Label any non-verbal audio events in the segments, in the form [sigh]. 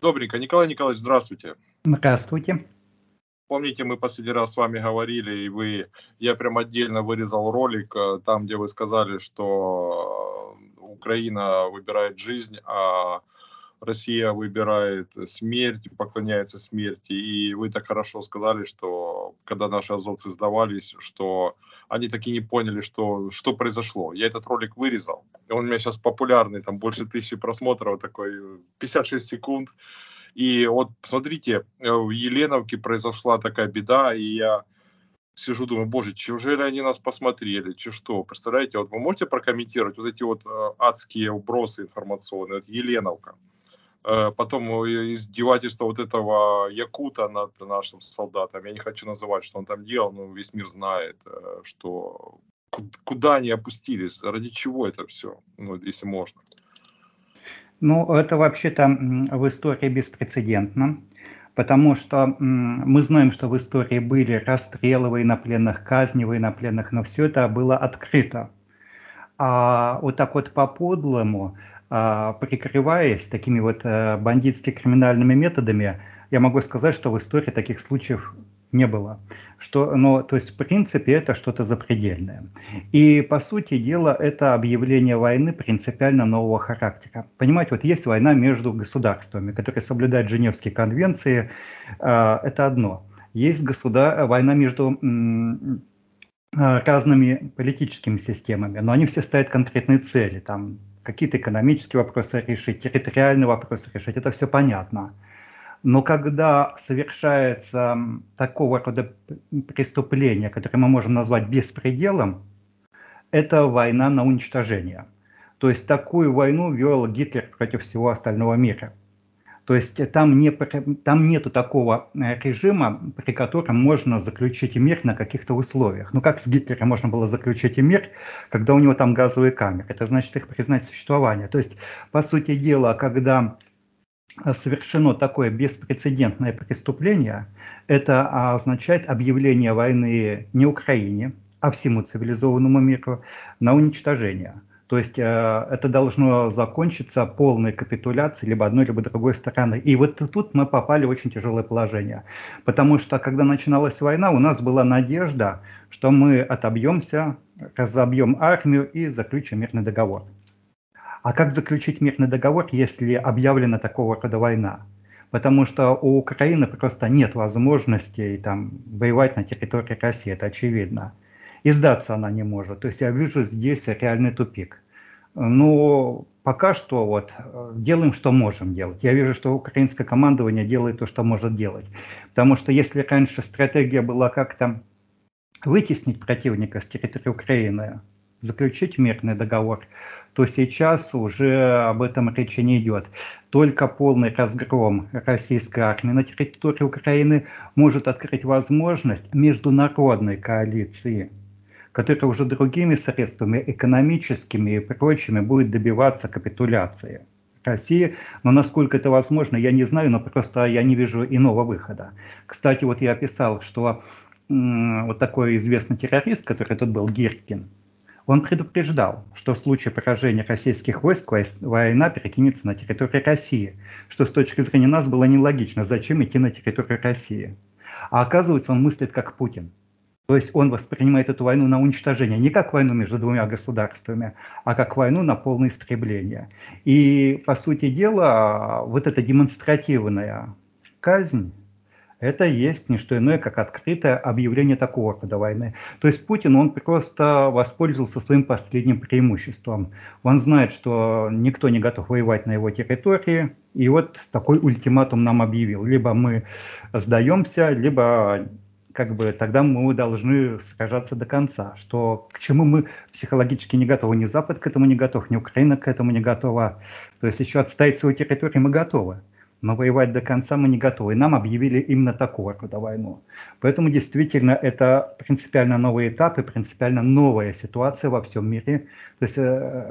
Добренько. Николай Николаевич, здравствуйте. Здравствуйте. Помните, мы последний раз с вами говорили, и вы, я прям отдельно вырезал ролик, э, там, где вы сказали, что Украина выбирает жизнь, а Россия выбирает смерть, поклоняется смерти. И вы так хорошо сказали, что когда наши азовцы сдавались, что они таки не поняли, что, что произошло. Я этот ролик вырезал. Он у меня сейчас популярный, там больше тысячи просмотров, такой 56 секунд. И вот смотрите, в Еленовке произошла такая беда, и я сижу, думаю, боже, неужели они нас посмотрели, че что? Представляете, вот вы можете прокомментировать вот эти вот э, адские убросы информационные, это Еленовка. Э, потом э, издевательство вот этого Якута над нашим солдатом. Я не хочу называть, что он там делал, но весь мир знает, э, что куда они опустились, ради чего это все, ну, если можно. Ну, это вообще-то в истории беспрецедентно, потому что мы знаем, что в истории были расстрелы военнопленных, казни военнопленных, но все это было открыто. А вот так вот по-подлому прикрываясь такими вот э, бандитски-криминальными методами, я могу сказать, что в истории таких случаев не было. Что, но, то есть, в принципе, это что-то запредельное. И, по сути дела, это объявление войны принципиально нового характера. Понимаете, вот есть война между государствами, которые соблюдают Женевские конвенции, э, это одно. Есть государ... война между э, разными политическими системами, но они все ставят конкретные цели, там какие-то экономические вопросы решить, территориальные вопросы решить, это все понятно. Но когда совершается такого рода преступление, которое мы можем назвать беспределом, это война на уничтожение. То есть такую войну вел Гитлер против всего остального мира – то есть там, не, там нету такого э, режима, при котором можно заключить мир на каких-то условиях. Ну как с Гитлером можно было заключить мир, когда у него там газовые камеры? Это значит их признать существование. То есть, по сути дела, когда совершено такое беспрецедентное преступление, это означает объявление войны не Украине, а всему цивилизованному миру на уничтожение. То есть э, это должно закончиться полной капитуляцией либо одной, либо другой стороны. И вот тут мы попали в очень тяжелое положение. Потому что, когда начиналась война, у нас была надежда, что мы отобьемся, разобьем армию и заключим мирный договор. А как заключить мирный договор, если объявлена такого рода война? Потому что у Украины просто нет возможности там, воевать на территории России, это очевидно и сдаться она не может. То есть я вижу здесь реальный тупик. Но пока что вот э, делаем, что можем делать. Я вижу, что украинское командование делает то, что может делать. Потому что если раньше стратегия была как-то вытеснить противника с территории Украины, заключить мирный договор, то сейчас уже об этом речи не идет. Только полный разгром российской армии на территории Украины может открыть возможность международной коалиции которая уже другими средствами, экономическими и прочими, будет добиваться капитуляции России. Но насколько это возможно, я не знаю, но просто я не вижу иного выхода. Кстати, вот я описал, что вот такой известный террорист, который тут был, Гиркин, он предупреждал, что в случае поражения российских войск война перекинется на территорию России, что с точки зрения нас было нелогично, зачем идти на территорию России. А оказывается, он мыслит как Путин. То есть он воспринимает эту войну на уничтожение не как войну между двумя государствами, а как войну на полное истребление. И, по сути дела, вот эта демонстративная казнь, это есть не что иное, как открытое объявление такого рода войны. То есть Путин, он просто воспользовался своим последним преимуществом. Он знает, что никто не готов воевать на его территории, и вот такой ультиматум нам объявил. Либо мы сдаемся, либо как бы тогда мы должны сражаться до конца, что к чему мы психологически не готовы, ни Запад к этому не готов, ни Украина к этому не готова. То есть еще отстоять свою территорию мы готовы, но воевать до конца мы не готовы. Нам объявили именно такого рода войну. Поэтому действительно это принципиально новый этап и принципиально новая ситуация во всем мире. То есть э,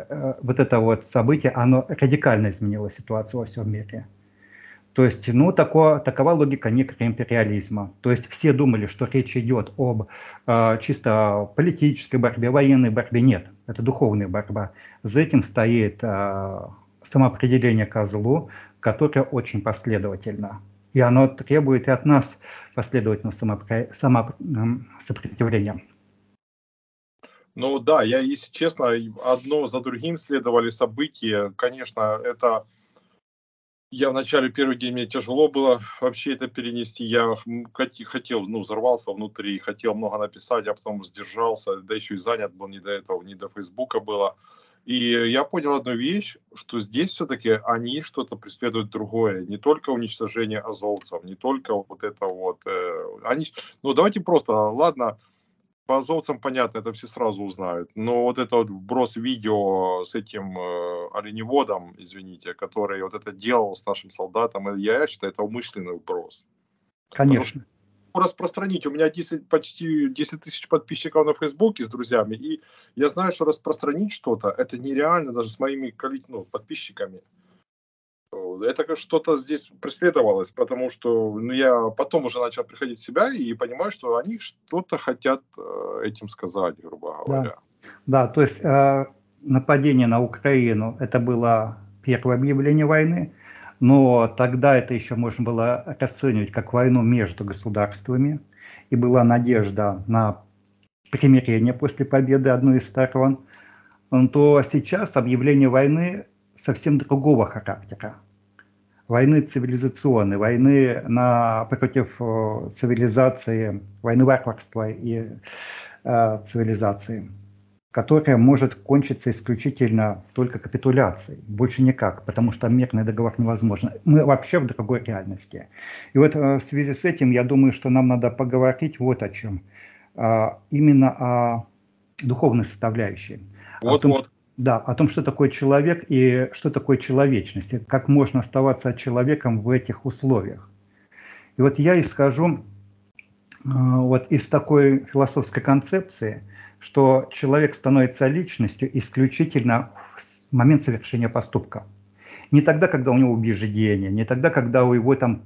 э, вот это вот событие, оно радикально изменило ситуацию во всем мире. То есть, ну, тако, такова логика некроимпериализма. То есть все думали, что речь идет об э, чисто политической борьбе, военной борьбе. Нет, это духовная борьба. За этим стоит э, самоопределение ко злу, которое очень последовательно. И оно требует и от нас последовательного самосопротивления. Ну да, я, если честно, одно за другим следовали события. Конечно, это я в начале первый день мне тяжело было вообще это перенести. Я хотел, ну, взорвался внутри, хотел много написать, а потом сдержался, да еще и занят был не до этого, не до Фейсбука было. И я понял одну вещь, что здесь все-таки они что-то преследуют другое, не только уничтожение азовцев, не только вот это вот. Э, они, ну давайте просто, ладно, по азовцам понятно, это все сразу узнают. Но вот это вот вброс видео с этим э, оленеводом, извините, который вот это делал с нашим солдатом, я считаю, это умышленный вброс. Конечно. Распространить. У меня 10, почти 10 тысяч подписчиков на Фейсбуке с друзьями, и я знаю, что распространить что-то, это нереально даже с моими ну, подписчиками это как что-то здесь преследовалось, потому что ну, я потом уже начал приходить в себя и понимаю, что они что-то хотят э, этим сказать, грубо говоря. Да, да то есть э, нападение на Украину это было первое объявление войны, но тогда это еще можно было расценивать как войну между государствами, и была надежда на примирение после победы одной из сторон, то сейчас объявление войны совсем другого характера войны цивилизационной, войны на, против э, цивилизации, войны варварства и э, цивилизации, которая может кончиться исключительно только капитуляцией, больше никак, потому что мирный договор невозможен. Мы вообще в другой реальности. И вот э, в связи с этим я думаю, что нам надо поговорить вот о чем. Э, именно о духовной составляющей. Вот, том, вот. Да, о том, что такое человек и что такое человечность, и как можно оставаться человеком в этих условиях. И вот я исхожу э, вот из такой философской концепции, что человек становится личностью исключительно в момент совершения поступка. Не тогда, когда у него убеждения, не тогда, когда у него там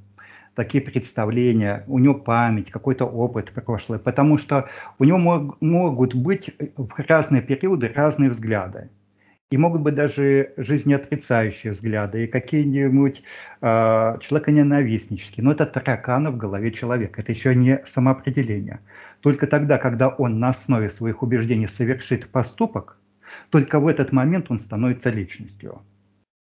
такие представления, у него память, какой-то опыт прошлый, потому что у него мог, могут быть в разные периоды разные взгляды. И могут быть даже жизнеотрицающие взгляды, и какие-нибудь э, человеконенавистнические. Но это тараканы в голове человека, это еще не самоопределение. Только тогда, когда он на основе своих убеждений совершит поступок, только в этот момент он становится личностью.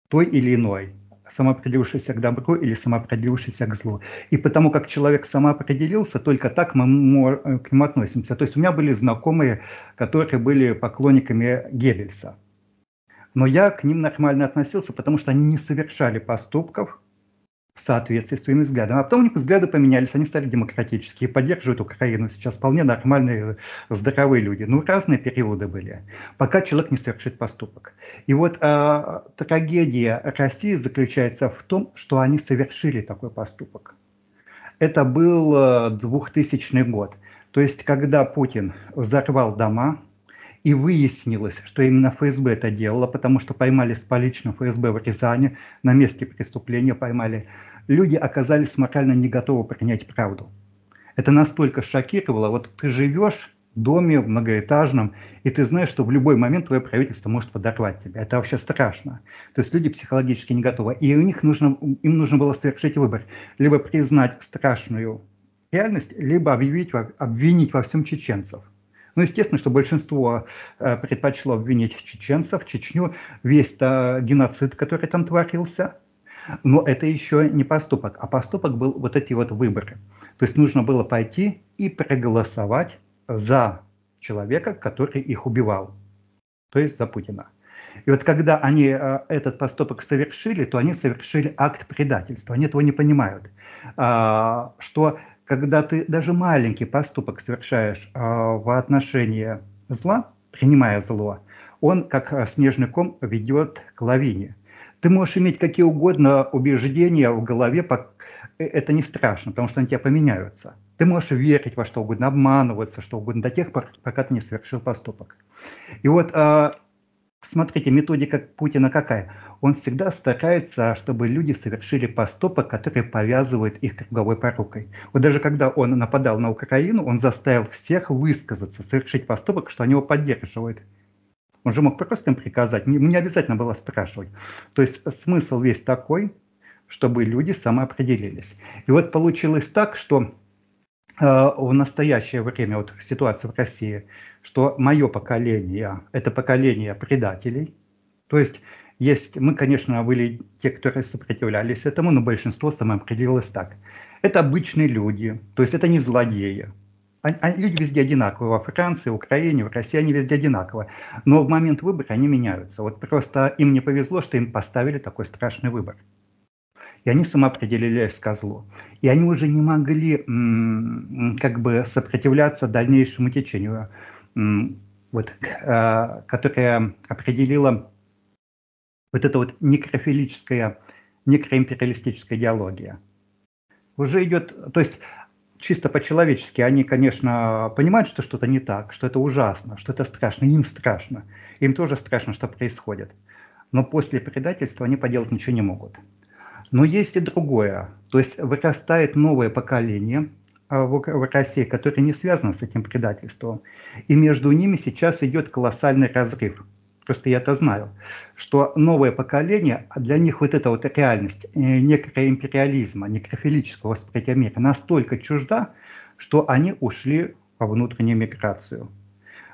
Той или иной, самоопределившийся к добру или самоопределившийся к злу. И потому как человек самоопределился, только так мы к нему относимся. То есть у меня были знакомые, которые были поклонниками Геббельса но я к ним нормально относился, потому что они не совершали поступков в соответствии с своими взглядами. А потом у них взгляды поменялись, они стали демократические, поддерживают Украину. Сейчас вполне нормальные, здоровые люди. Ну, разные периоды были, пока человек не совершит поступок. И вот э, трагедия России заключается в том, что они совершили такой поступок. Это был 2000 год. То есть, когда Путин взорвал дома, и выяснилось, что именно ФСБ это делало, потому что поймали с поличным ФСБ в Рязани, на месте преступления поймали. Люди оказались морально не готовы принять правду. Это настолько шокировало. Вот ты живешь в доме многоэтажном, и ты знаешь, что в любой момент твое правительство может подорвать тебя. Это вообще страшно. То есть люди психологически не готовы. И у них нужно, им нужно было совершить выбор. Либо признать страшную реальность, либо объявить, обвинить во всем чеченцев. Ну, естественно, что большинство э, предпочло обвинить чеченцев, Чечню, весь -то геноцид, который там творился. Но это еще не поступок, а поступок был вот эти вот выборы. То есть нужно было пойти и проголосовать за человека, который их убивал, то есть за Путина. И вот когда они э, этот поступок совершили, то они совершили акт предательства. Они этого не понимают. А, что когда ты даже маленький поступок совершаешь э, в отношении зла, принимая зло, он, как а, снежный ком, ведет к лавине. Ты можешь иметь какие угодно убеждения в голове, э, это не страшно, потому что они тебя поменяются. Ты можешь верить во что угодно, обманываться, что угодно, до тех пор, пока ты не совершил поступок. И вот э, Смотрите, методика Путина какая? Он всегда старается, чтобы люди совершили поступок, который повязывает их круговой порукой. Вот даже когда он нападал на Украину, он заставил всех высказаться, совершить поступок, что они его поддерживают. Он же мог просто им приказать, ему не обязательно было спрашивать. То есть смысл весь такой, чтобы люди самоопределились. И вот получилось так, что в настоящее время, вот ситуация в России, что мое поколение – это поколение предателей. То есть есть, мы, конечно, были те, которые сопротивлялись этому, но большинство самоопределилось так. Это обычные люди, то есть это не злодеи. Они, люди везде одинаковые, во Франции, Украине, в России они везде одинаковые. Но в момент выбора они меняются. Вот просто им не повезло, что им поставили такой страшный выбор. И они самоопределились к злу. И они уже не могли как бы сопротивляться дальнейшему течению, вот, э, которое определило вот эта вот некрофилическая, некроимпериалистическая идеология. Уже идет, то есть чисто по-человечески, они, конечно, понимают, что что-то не так, что это ужасно, что это страшно, им страшно. Им тоже страшно, что происходит. Но после предательства они поделать ничего не могут. Но есть и другое. То есть вырастает новое поколение а, в России, которое не связано с этим предательством. И между ними сейчас идет колоссальный разрыв просто я это знаю, что новое поколение, а для них вот эта вот реальность э, некроимпериализма, некрофилического восприятия мира настолько чужда, что они ушли во внутреннюю миграцию.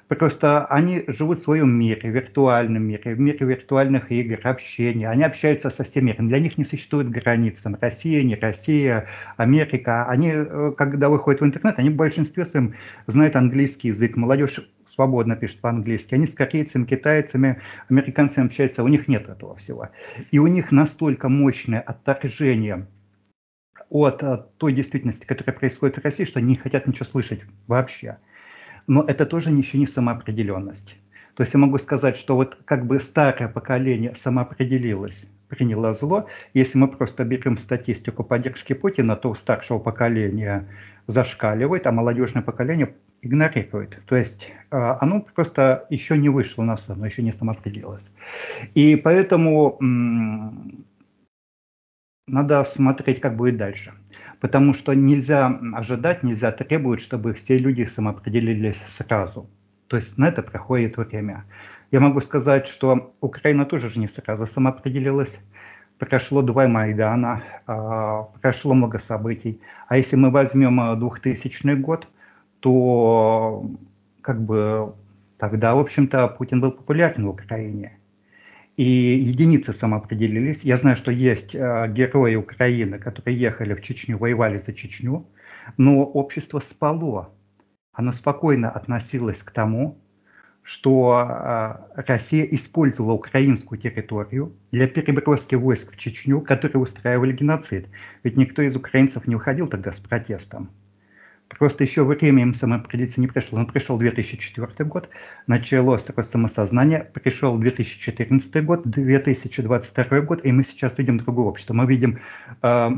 Просто они живут в своем мире, виртуальном мире, в мире виртуальных игр, общения. Они общаются со всем миром. Для них не существует границ. Там, Россия, не Россия, Америка. Они, э, когда выходят в интернет, они в большинстве своем знают английский язык. Молодежь свободно пишут по-английски. Они с корейцами, китайцами, американцами общаются, у них нет этого всего. И у них настолько мощное отторжение от, от той действительности, которая происходит в России, что они не хотят ничего слышать вообще. Но это тоже еще не самоопределенность. То есть я могу сказать, что вот как бы старое поколение самоопределилось, приняло зло. Если мы просто берем статистику поддержки Путина, то у старшего поколения зашкаливает, а молодежное поколение игнорирует. То есть э, оно просто еще не вышло на сцену, еще не самоопределилось. И поэтому надо смотреть, как будет дальше. Потому что нельзя ожидать, нельзя требовать, чтобы все люди самоопределились сразу. То есть на это проходит время. Я могу сказать, что Украина тоже же не сразу самоопределилась. Прошло два Майдана, а, прошло много событий. А если мы возьмем 2000 год, то как бы тогда, в общем-то, Путин был популярен в Украине. И единицы самоопределились. Я знаю, что есть э, герои Украины, которые ехали в Чечню, воевали за Чечню, но общество спало. Оно спокойно относилось к тому, что э, Россия использовала украинскую территорию для переброски войск в Чечню, которые устраивали геноцид. Ведь никто из украинцев не выходил тогда с протестом. Просто еще время самоопределиться не пришло. Он пришел 2004 год, началось рост самосознания, пришел 2014 год, 2022 год, и мы сейчас видим другое общество. Мы видим э,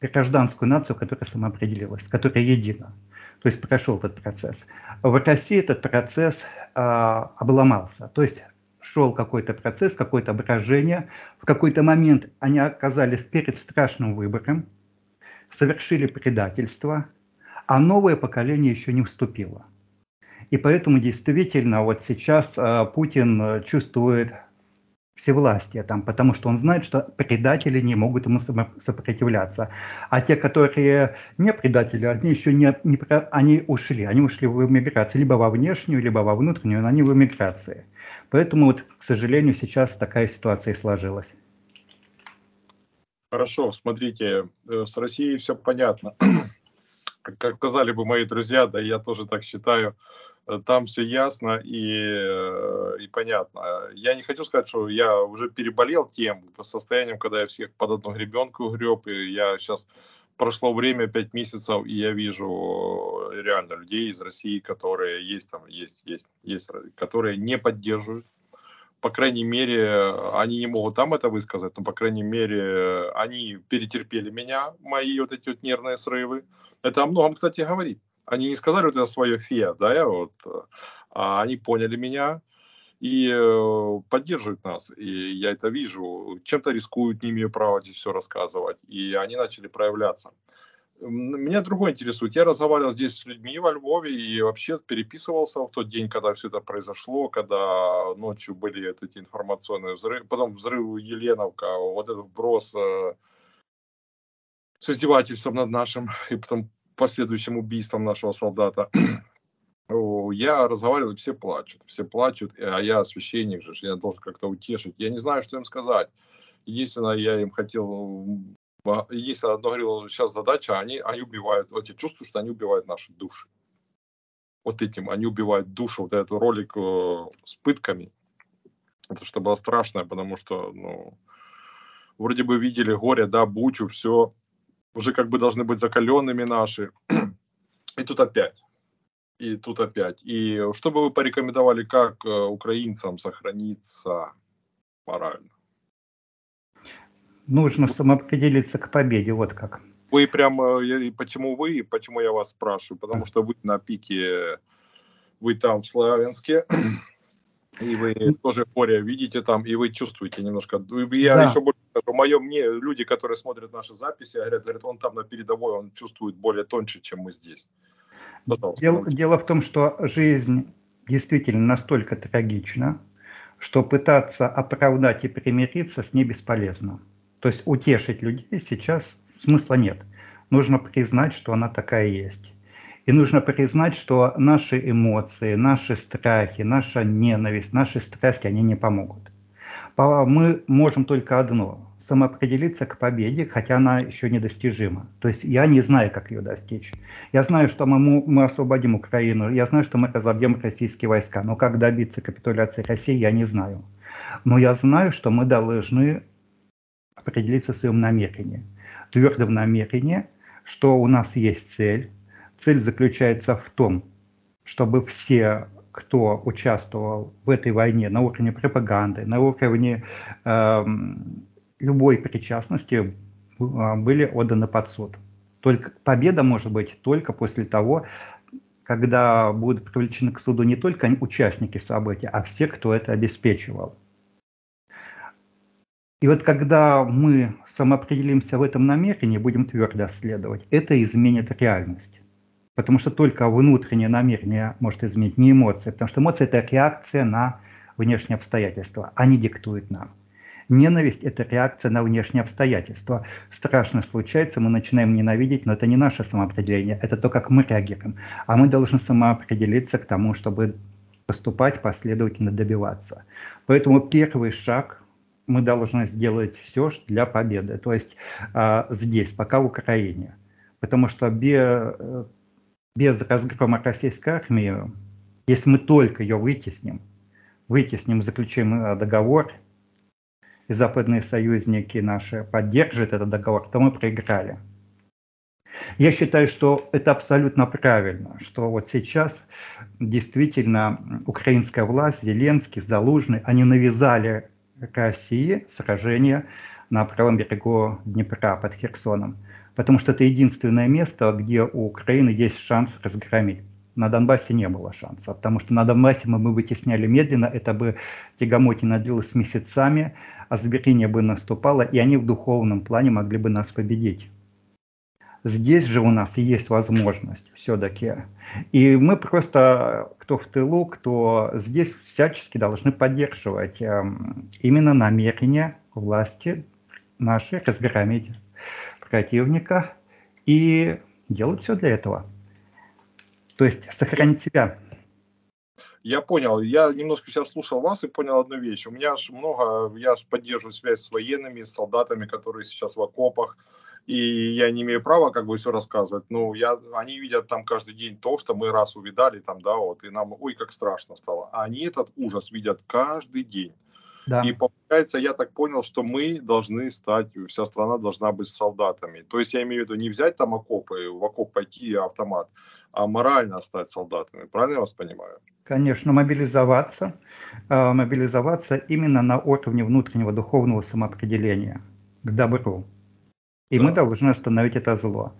гражданскую нацию, которая самоопределилась, которая едина. То есть прошел этот процесс. В России этот процесс э, обломался. То есть шел какой-то процесс, какое-то брожение. В какой-то момент они оказались перед страшным выбором, совершили предательство – а новое поколение еще не вступило. И поэтому действительно вот сейчас э, Путин э, чувствует всевластие там, потому что он знает, что предатели не могут ему сопротивляться. А те, которые не предатели, они еще не, не они ушли, они ушли в эмиграцию, либо во внешнюю, либо во внутреннюю, но они в эмиграции. Поэтому, вот, к сожалению, сейчас такая ситуация сложилась. Хорошо, смотрите, э, с Россией все понятно как сказали бы мои друзья, да я тоже так считаю, э, там все ясно и, э, и понятно. Я не хочу сказать, что я уже переболел тем по состояниям, когда я всех под одну гребенку греб, и я сейчас прошло время, пять месяцев, и я вижу реально людей из России, которые есть там, есть, есть, есть, которые не поддерживают. По крайней мере, они не могут там это высказать, но, по крайней мере, они перетерпели меня, мои вот эти вот нервные срывы. Это о многом, кстати, говорит. Они не сказали вот это свое фе, да, я вот, а они поняли меня и э, поддерживают нас. И я это вижу. Чем-то рискуют, не имею права здесь все рассказывать. И они начали проявляться. Меня другое интересует. Я разговаривал здесь с людьми во Львове и вообще переписывался в тот день, когда все это произошло, когда ночью были эти информационные взрывы, потом взрыв Еленовка, вот этот вброс э, с издевательством над нашим [laughs] и потом последующим убийством нашего солдата. [clears throat] Я разговариваю, все плачут, все плачут, а я священник же, я должен как-то утешить. Я не знаю, что им сказать. Единственное, я им хотел, единственное, одно говорил, сейчас задача, они, они убивают, вот я чувствую, что они убивают наши души. Вот этим, они убивают душу, вот этот ролик э, с пытками. Это что было страшное, потому что, ну, вроде бы видели горе, да, бучу, все, уже как бы должны быть закаленными наши. [clears throat] И тут опять. И тут опять. И что бы вы порекомендовали, как э, украинцам сохраниться морально? Нужно самоопределиться к победе, вот как. Вы прям, э, почему вы, почему я вас спрашиваю? Потому что вы на пике, вы там в Славянске, и вы тоже горе видите там, и вы чувствуете немножко. Я да. еще больше скажу, мое мне люди, которые смотрят наши записи, говорят, говорят, он там на передовой, он чувствует более тоньше, чем мы здесь. Дело, дело в том, что жизнь действительно настолько трагична, что пытаться оправдать и примириться с ней бесполезно. То есть утешить людей сейчас смысла нет. Нужно признать, что она такая есть. И нужно признать, что наши эмоции, наши страхи, наша ненависть, наши страсти, они не помогут. Мы можем только одно – самоопределиться к победе, хотя она еще недостижима. То есть я не знаю, как ее достичь. Я знаю, что мы, мы освободим Украину, я знаю, что мы разобьем российские войска, но как добиться капитуляции России, я не знаю. Но я знаю, что мы должны определиться в своем намерении, твердом намерении, что у нас есть цель, Цель заключается в том, чтобы все, кто участвовал в этой войне на уровне пропаганды, на уровне э, любой причастности, а, были отданы под суд. Только победа может быть только после того, когда будут привлечены к суду не только участники события, а все, кто это обеспечивал. И вот когда мы самоопределимся в этом намерении, будем твердо следовать, это изменит реальность. Потому что только внутреннее намерение может изменить, не эмоции. Потому что эмоции – это реакция на внешние обстоятельства. Они диктуют нам. Ненависть – это реакция на внешние обстоятельства. Страшно случается, мы начинаем ненавидеть, но это не наше самоопределение, это то, как мы реагируем. А мы должны самоопределиться к тому, чтобы поступать, последовательно добиваться. Поэтому первый шаг мы должны сделать все для победы. То есть э, здесь, пока в Украине. Потому что без без разгрома российской армии, если мы только ее вытесним, вытесним, заключим э, договор, и западные союзники наши поддержат этот договор, то мы проиграли. Я считаю, что это абсолютно правильно, что вот сейчас действительно украинская власть, Зеленский, Залужный, они навязали России сражение на правом берегу Днепра под Херсоном потому что это единственное место, где у Украины есть шанс разгромить. На Донбассе не было шанса, потому что на Донбассе мы бы вытесняли медленно, это бы тягомотина длилась месяцами, а зверение бы наступало, и они в духовном плане могли бы нас победить. Здесь же у нас есть возможность все-таки. И мы просто, кто в тылу, кто здесь, всячески должны поддерживать э, именно намерение власти нашей разгромить противника и делать все для этого. То есть сохранить себя. Я понял. Я немножко сейчас слушал вас и понял одну вещь. У меня же много, я же поддерживаю связь с военными, с солдатами, которые сейчас в окопах. И я не имею права как бы все рассказывать. Но я, они видят там каждый день то, что мы раз увидали там, да, вот, и нам, ой, как страшно стало. А они этот ужас видят каждый день. Да. И получается, я так понял, что мы должны стать, вся страна должна быть солдатами. То есть я имею в виду не взять там окопы, в окоп пойти и автомат, а морально стать солдатами. Правильно я вас понимаю? Конечно, мобилизоваться, а, мобилизоваться именно на уровне внутреннего духовного самоопределения к добру. И да. мы должны остановить это зло.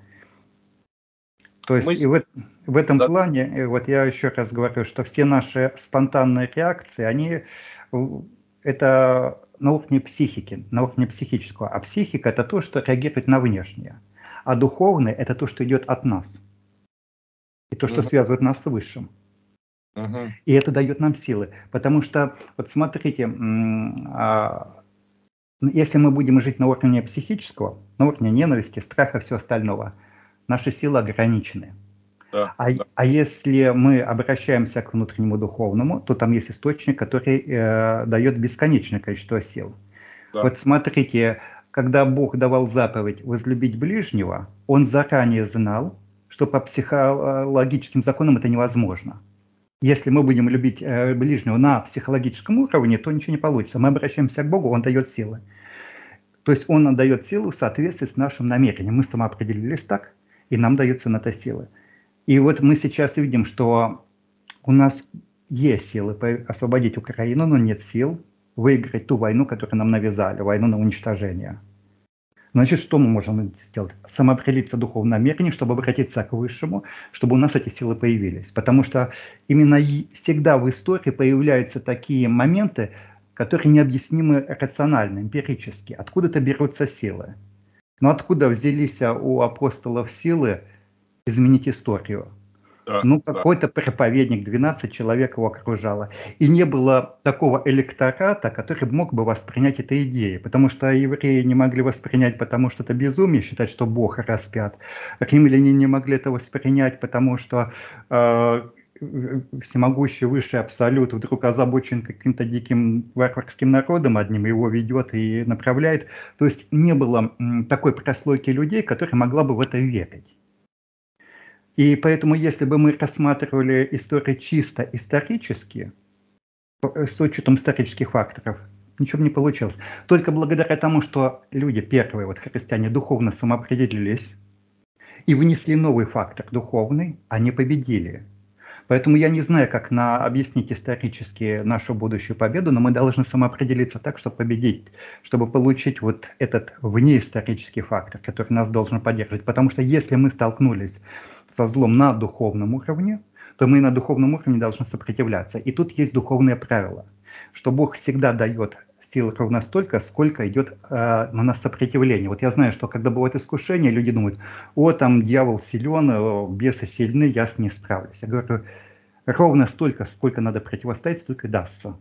То есть мы... и в, в этом да. плане, вот я еще раз говорю, что все наши спонтанные реакции, они это на уровне психики, на уровне психического. А психика – это то, что реагирует на внешнее. А духовное – это то, что идет от нас. И то, что uh-huh. связывает нас с Высшим. Uh-huh. И это дает нам силы. Потому что, вот смотрите, а, если мы будем жить на уровне психического, на уровне ненависти, страха, все остального, наши силы ограничены. Да, а, да. а если мы обращаемся к внутреннему духовному, то там есть источник, который э, дает бесконечное количество сил. Да. Вот смотрите, когда Бог давал заповедь возлюбить ближнего, Он заранее знал, что по психологическим законам это невозможно. Если мы будем любить э, ближнего на психологическом уровне, то ничего не получится. Мы обращаемся к Богу, Он дает силы. То есть Он дает силу в соответствии с нашим намерением. Мы самоопределились так, и нам дается на это силы. И вот мы сейчас видим, что у нас есть силы освободить Украину, но нет сил выиграть ту войну, которую нам навязали, войну на уничтожение. Значит, что мы можем сделать? Самоопределиться духовным намерением, чтобы обратиться к Высшему, чтобы у нас эти силы появились. Потому что именно всегда в истории появляются такие моменты, которые необъяснимы рационально, эмпирически. Откуда-то берутся силы. Но откуда взялись у апостолов силы изменить историю? Да, ну, какой-то да. проповедник, 12 человек его окружало. И не было такого электората, который мог бы воспринять эту идею. Потому что евреи не могли воспринять, потому что это безумие, считать, что Бог распят. Римляне не могли это воспринять, потому что э, всемогущий высший абсолют вдруг озабочен каким-то диким варварским народом одним, его ведет и направляет. То есть не было такой прослойки людей, которая могла бы в это верить. И поэтому, если бы мы рассматривали историю чисто исторически, э, с учетом исторических факторов, ничего не получилось. Только благодаря тому, что люди, первые вот христиане, духовно самоопределились и внесли новый фактор духовный, они победили. Поэтому я не знаю, как на, объяснить исторически нашу будущую победу, но мы должны самоопределиться так, чтобы победить, чтобы получить вот этот внеисторический фактор, который нас должен поддерживать. Потому что если мы столкнулись со злом на духовном уровне, то мы на духовном уровне должны сопротивляться. И тут есть духовное правило, что Бог всегда дает сил ровно столько, сколько идет э, на нас сопротивление. Вот я знаю, что когда бывает искушение, люди думают, о, там дьявол силен, о, бесы сильны, я с ней справлюсь. Я говорю, ровно столько, сколько надо противостоять, столько дастся.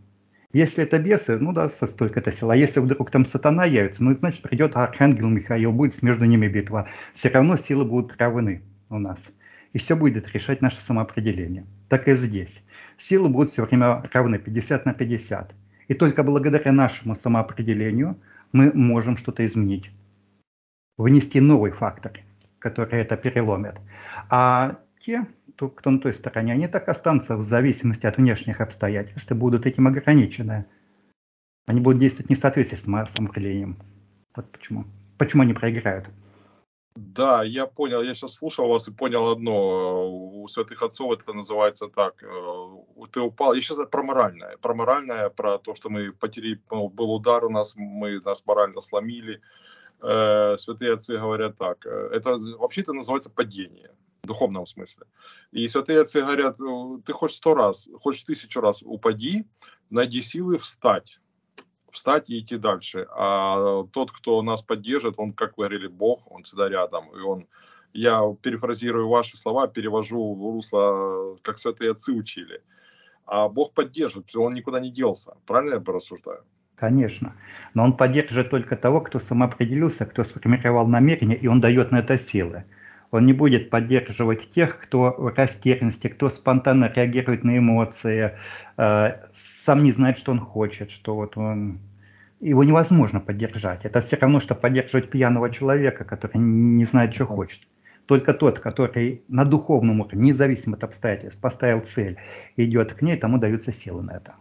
Если это бесы, ну дастся столько это сила. А если вдруг там сатана явится, ну значит придет архангел Михаил, будет между ними битва. Все равно силы будут равны у нас. И все будет решать наше самоопределение. Так и здесь. Силы будут все время равны 50 на 50. И только благодаря нашему самоопределению мы можем что-то изменить. Внести новый фактор, который это переломит. А те, кто на той стороне, они так останутся в зависимости от внешних обстоятельств и будут этим ограничены. Они будут действовать не в соответствии с самоопределением. Вот почему. Почему они проиграют. Да, я понял, я сейчас слушал вас и понял одно. У святых отцов это называется так. Э, ты упал. Я сейчас про моральное. Про моральное, про то, что мы потеряли, был удар у нас, мы нас морально сломили. Э, святые отцы говорят так. Э, это вообще-то называется падение в духовном смысле. И святые отцы говорят, ты хоть сто раз, хоть тысячу раз упади, найди силы встать встать и идти дальше. А тот, кто нас поддержит, он, как вы говорили, Бог, он всегда рядом. И он, я перефразирую ваши слова, перевожу в русло, как святые отцы учили. А Бог поддержит, он никуда не делся. Правильно я рассуждаю? Конечно. Но он поддержит только того, кто самоопределился, кто сформировал намерение, и он дает на это силы. Он не будет поддерживать тех, кто в растерянности, кто спонтанно реагирует на эмоции, э, сам не знает, что он хочет, что вот он... Его невозможно поддержать. Это все равно, что поддерживать пьяного человека, который не знает, что хочет. Только тот, который на духовном уровне, независимо от обстоятельств, поставил цель и идет к ней, тому даются силы на это.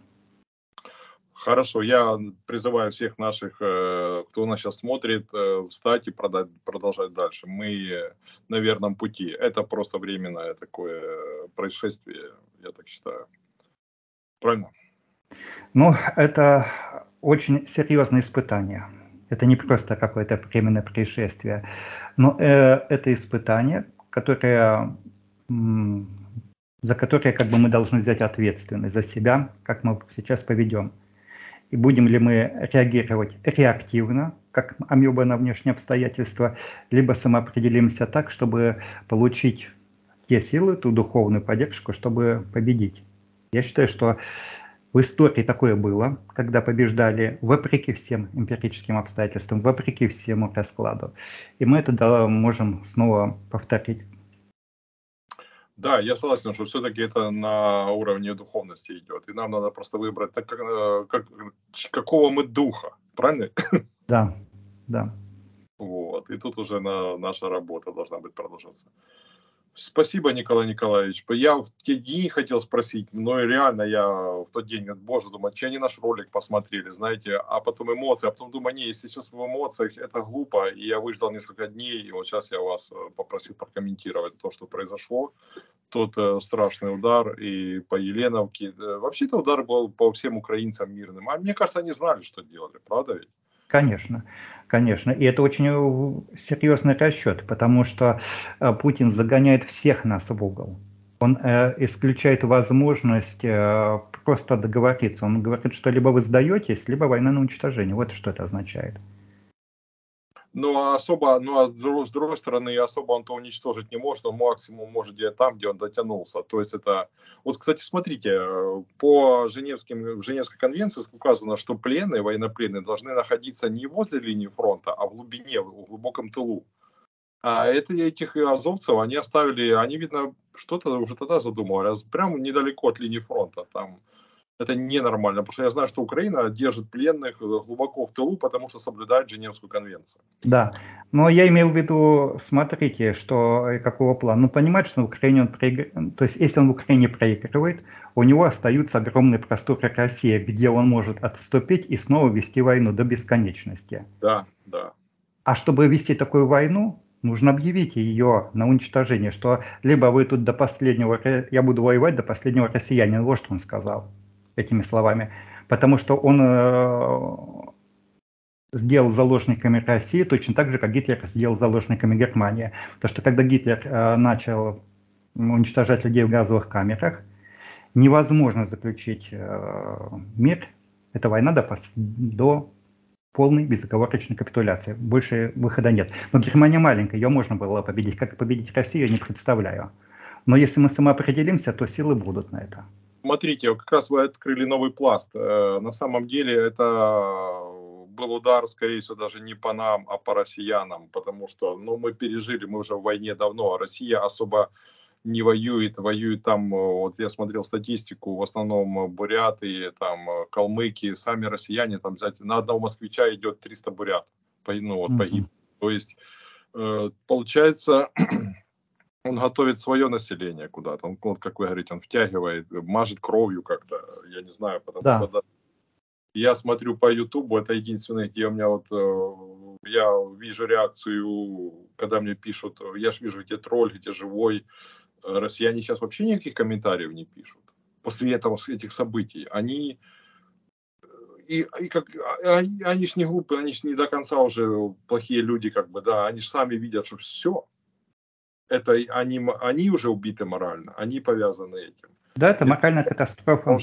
Хорошо, я призываю всех наших, э, кто нас сейчас смотрит, э, встать и продолжать дальше. Мы на верном пути. Это просто временное такое происшествие, я так считаю. Правильно? Ну, это очень серьезное испытание. Это не просто какое-то временное происшествие, но э, это испытание, которое, за которое как бы мы должны взять ответственность за себя, как мы сейчас поведем и будем ли мы реагировать реактивно, как амеба на внешние обстоятельства, либо самоопределимся так, чтобы получить те силы, ту духовную поддержку, чтобы победить. Я считаю, что В истории такое было, когда побеждали вопреки всем эмпирическим обстоятельствам, вопреки всему раскладу. И мы это можем снова повторить. Да, я согласен, что все-таки это на уровне духовности идет. И нам надо просто выбрать, так как, э, как, какого мы духа, правильно? [laughs] Да, да. Вот. И тут уже на, наша работа должна быть продолжаться. Спасибо, Николай Николаевич. Я в те дни хотел спросить, но реально я в тот день, боже, думаю, че они наш ролик посмотрели, знаете, а потом эмоции, а потом думаю, не, если сейчас в эмоциях, это глупо, и я выждал несколько дней, и вот сейчас я вас э, попросил прокомментировать то, что произошло, тот э, страшный удар и по Еленовке. Э, вообще-то удар был по всем украинцам мирным, а мне кажется, они знали, что делали, правда ведь? Конечно, конечно. И это очень э, серьезный расчет, потому что э, Путин загоняет всех нас в угол. Он э, исключает возможность э, просто договориться. Он говорит, что либо вы сдаетесь, либо война на уничтожение. Вот что это означает. А особо, ну, а с другой стороны, особо он то уничтожить не может, он максимум может делать там, где он дотянулся. То есть это... Вот, кстати, смотрите, по Женевским, в Женевской конвенции указано, что пленные, военнопленные должны находиться не возле линии фронта, а в глубине, в глубоком тылу. А это, этих азовцев они оставили, они, видно, что-то уже тогда задумывали, прямо недалеко от линии фронта, там это ненормально, потому что я знаю, что Украина держит пленных глубоко в тылу, потому что соблюдает Женевскую конвенцию. Да, но я имел в виду, смотрите, что какого плана. Ну, понимать, что в Украине он проигрывает, то есть если он в Украине проигрывает, у него остаются огромные просторы России, где он может отступить и снова вести войну до бесконечности. Да, да. А чтобы вести такую войну, нужно объявить ее на уничтожение, что либо вы тут до последнего, я буду воевать до последнего россиянина, вот что он сказал этими словами, потому что он э, сделал заложниками России точно так же, как Гитлер сделал заложниками Германии. То, что когда Гитлер э, начал уничтожать людей в газовых камерах, невозможно заключить э, мир, это война до, до полной безоговорочной капитуляции. Больше выхода нет. Но Германия маленькая, ее можно было победить. Как победить Россию, я не представляю. Но если мы самоопределимся, то силы будут на это смотрите, как раз вы открыли новый пласт. Э, на самом деле это был удар, скорее всего, даже не по нам, а по россиянам, потому что ну, мы пережили, мы уже в войне давно, а Россия особо не воюет, воюет там, э, вот я смотрел статистику, в основном буряты, там, калмыки, сами россияне, там взять, на одного москвича идет 300 бурят, ну, вот, погиб. Mm-hmm. То есть, э, получается, [clears throat] он готовит свое население куда-то. Он, вот, как вы говорите, он втягивает, мажет кровью как-то, я не знаю, потому да. что я смотрю по Ютубу, это единственное, где у меня вот э, я вижу реакцию, когда мне пишут, я же вижу, где тролль, где живой. Россияне сейчас вообще никаких комментариев не пишут после этого этих событий. Они и, и как они, они ж не глупые, они ж не до конца уже плохие люди, как бы, да, они же сами видят, что все, это они, они уже убиты морально, они повязаны этим. Да, это моральная катастрофа.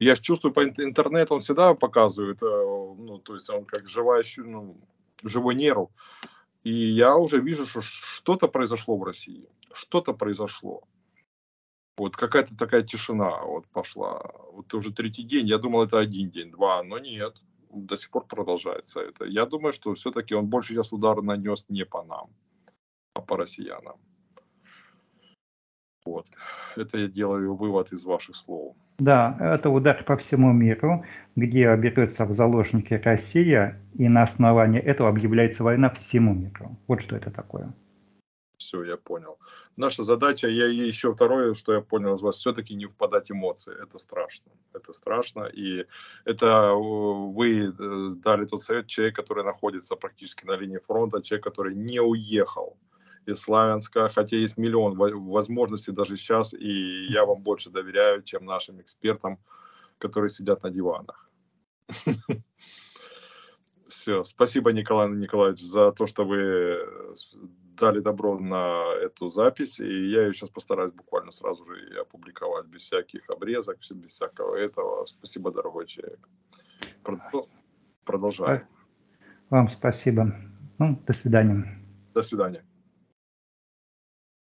я чувствую по интернету, он всегда показывает, э, ну, то есть он как живая, ну, живой нерв. И я уже вижу, что что-то произошло в России, что-то произошло. Вот какая-то такая тишина вот пошла. Вот уже третий день, я думал, это один день, два, но нет, до сих пор продолжается это. Я думаю, что все-таки он больше сейчас удар нанес не по нам по россиянам. Вот. Это я делаю вывод из ваших слов. Да, это удар по всему миру, где берется в заложники Россия, и на основании этого объявляется война всему миру. Вот что это такое. Все, я понял. Наша задача, я еще второе, что я понял из вас, все-таки не впадать в эмоции. Это страшно. Это страшно. И это вы э, дали тот совет, человек, который находится практически на линии фронта, человек, который не уехал из Славянска, хотя есть миллион возможностей даже сейчас, и я вам больше доверяю, чем нашим экспертам, которые сидят на диванах. [laughs] Все, спасибо, Николай Николаевич, за то, что вы дали добро на эту запись, и я ее сейчас постараюсь буквально сразу же и опубликовать, без всяких обрезок, без всякого этого. Спасибо, дорогой человек. Продолжаем. Вам спасибо. Ну, до свидания. До свидания.